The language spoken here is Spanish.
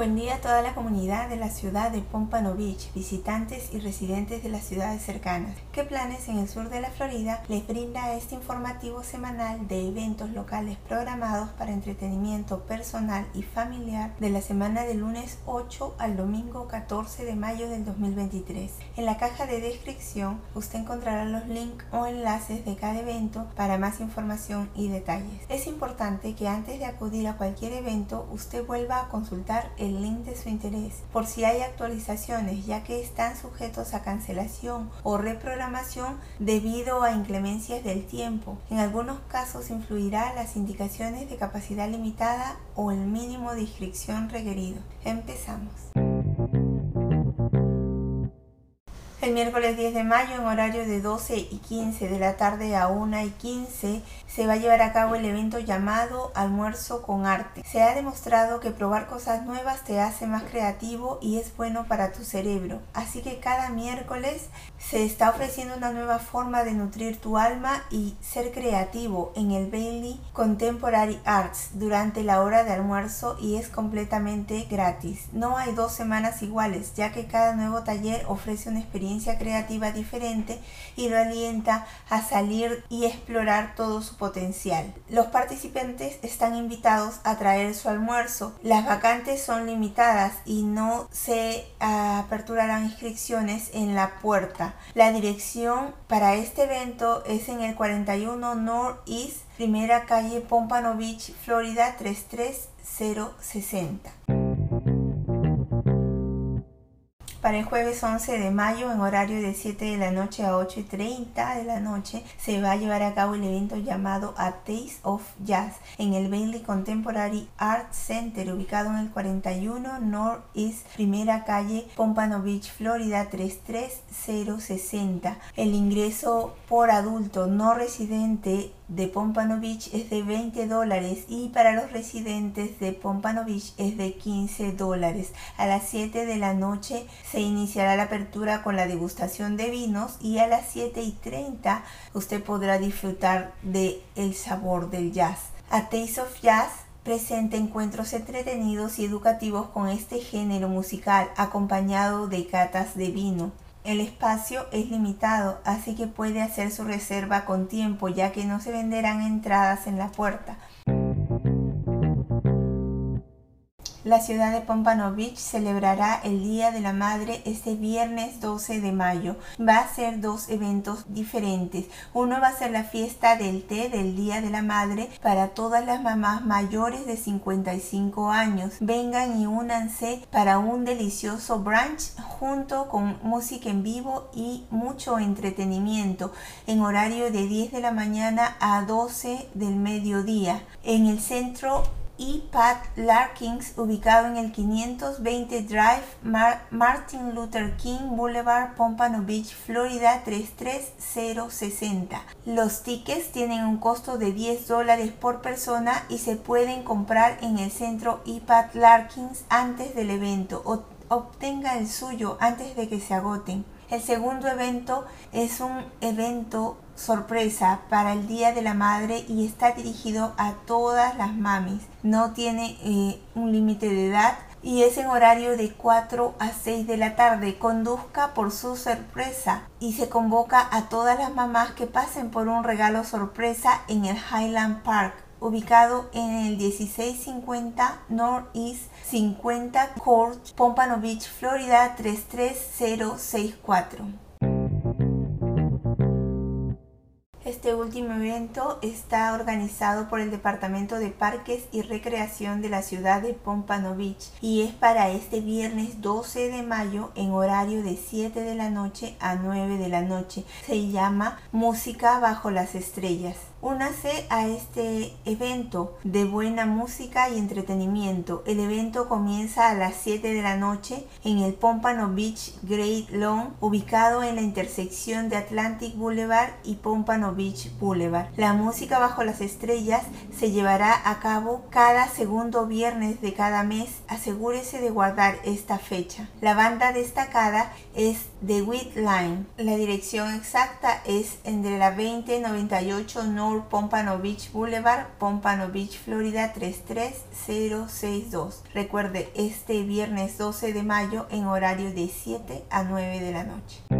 Buen día a toda la comunidad de la ciudad de Pompano Beach, visitantes y residentes de las ciudades cercanas. ¿Qué planes en el sur de la Florida les brinda este informativo semanal de eventos locales programados para entretenimiento personal y familiar de la semana del lunes 8 al domingo 14 de mayo del 2023? En la caja de descripción usted encontrará los links o enlaces de cada evento para más información y detalles. Es importante que antes de acudir a cualquier evento usted vuelva a consultar el link de su interés por si hay actualizaciones ya que están sujetos a cancelación o reprogramación debido a inclemencias del tiempo. En algunos casos influirá las indicaciones de capacidad limitada o el mínimo de inscripción requerido. Empezamos. El miércoles 10 de mayo, en horario de 12 y 15 de la tarde a 1 y 15, se va a llevar a cabo el evento llamado Almuerzo con Arte. Se ha demostrado que probar cosas nuevas te hace más creativo y es bueno para tu cerebro. Así que cada miércoles se está ofreciendo una nueva forma de nutrir tu alma y ser creativo en el Bailey Contemporary Arts durante la hora de almuerzo y es completamente gratis. No hay dos semanas iguales, ya que cada nuevo taller ofrece una experiencia creativa diferente y lo alienta a salir y explorar todo su potencial. Los participantes están invitados a traer su almuerzo. Las vacantes son limitadas y no se aperturarán inscripciones en la puerta. La dirección para este evento es en el 41 North East, primera calle Pompano Beach, Florida 33060. Para el jueves 11 de mayo, en horario de 7 de la noche a 8 y 30 de la noche, se va a llevar a cabo el evento llamado A Taste of Jazz en el Bailey Contemporary Art Center, ubicado en el 41 North East, primera calle, Pompano Beach, Florida 33060. El ingreso por adulto no residente de Pompano Beach es de 20 dólares y para los residentes de Pompano Beach es de 15 dólares. A las 7 de la noche se iniciará la apertura con la degustación de vinos y a las 7 y 30 usted podrá disfrutar de el sabor del jazz. A Taste of Jazz presenta encuentros entretenidos y educativos con este género musical acompañado de catas de vino. El espacio es limitado, así que puede hacer su reserva con tiempo ya que no se venderán entradas en la puerta. La ciudad de Pompano celebrará el Día de la Madre este viernes 12 de mayo. Va a ser dos eventos diferentes. Uno va a ser la fiesta del té del Día de la Madre para todas las mamás mayores de 55 años. Vengan y únanse para un delicioso brunch junto con música en vivo y mucho entretenimiento en horario de 10 de la mañana a 12 del mediodía. En el centro y Pat Larkins, ubicado en el 520 Drive Martin Luther King Boulevard, Pompano Beach, Florida 33060. Los tickets tienen un costo de 10 dólares por persona y se pueden comprar en el centro Pat Larkins antes del evento. O obtenga el suyo antes de que se agoten. El segundo evento es un evento sorpresa para el Día de la Madre y está dirigido a todas las mamis. No tiene eh, un límite de edad y es en horario de 4 a 6 de la tarde. Conduzca por su sorpresa y se convoca a todas las mamás que pasen por un regalo sorpresa en el Highland Park ubicado en el 1650 Northeast 50 Court, Pompano Beach, Florida 33064. Último evento está organizado por el Departamento de Parques y Recreación de la ciudad de Pompano Beach y es para este viernes 12 de mayo en horario de 7 de la noche a 9 de la noche. Se llama Música bajo las estrellas. Únase a este evento de buena música y entretenimiento. El evento comienza a las 7 de la noche en el Pompano Beach Great Lawn, ubicado en la intersección de Atlantic Boulevard y Pompano Beach Boulevard. La música bajo las estrellas se llevará a cabo cada segundo viernes de cada mes. Asegúrese de guardar esta fecha. La banda destacada es The Wheat Line. La dirección exacta es entre la 2098 No North Pompano Beach Boulevard, Pompano Beach, Florida 33062. Recuerde, este viernes 12 de mayo en horario de 7 a 9 de la noche.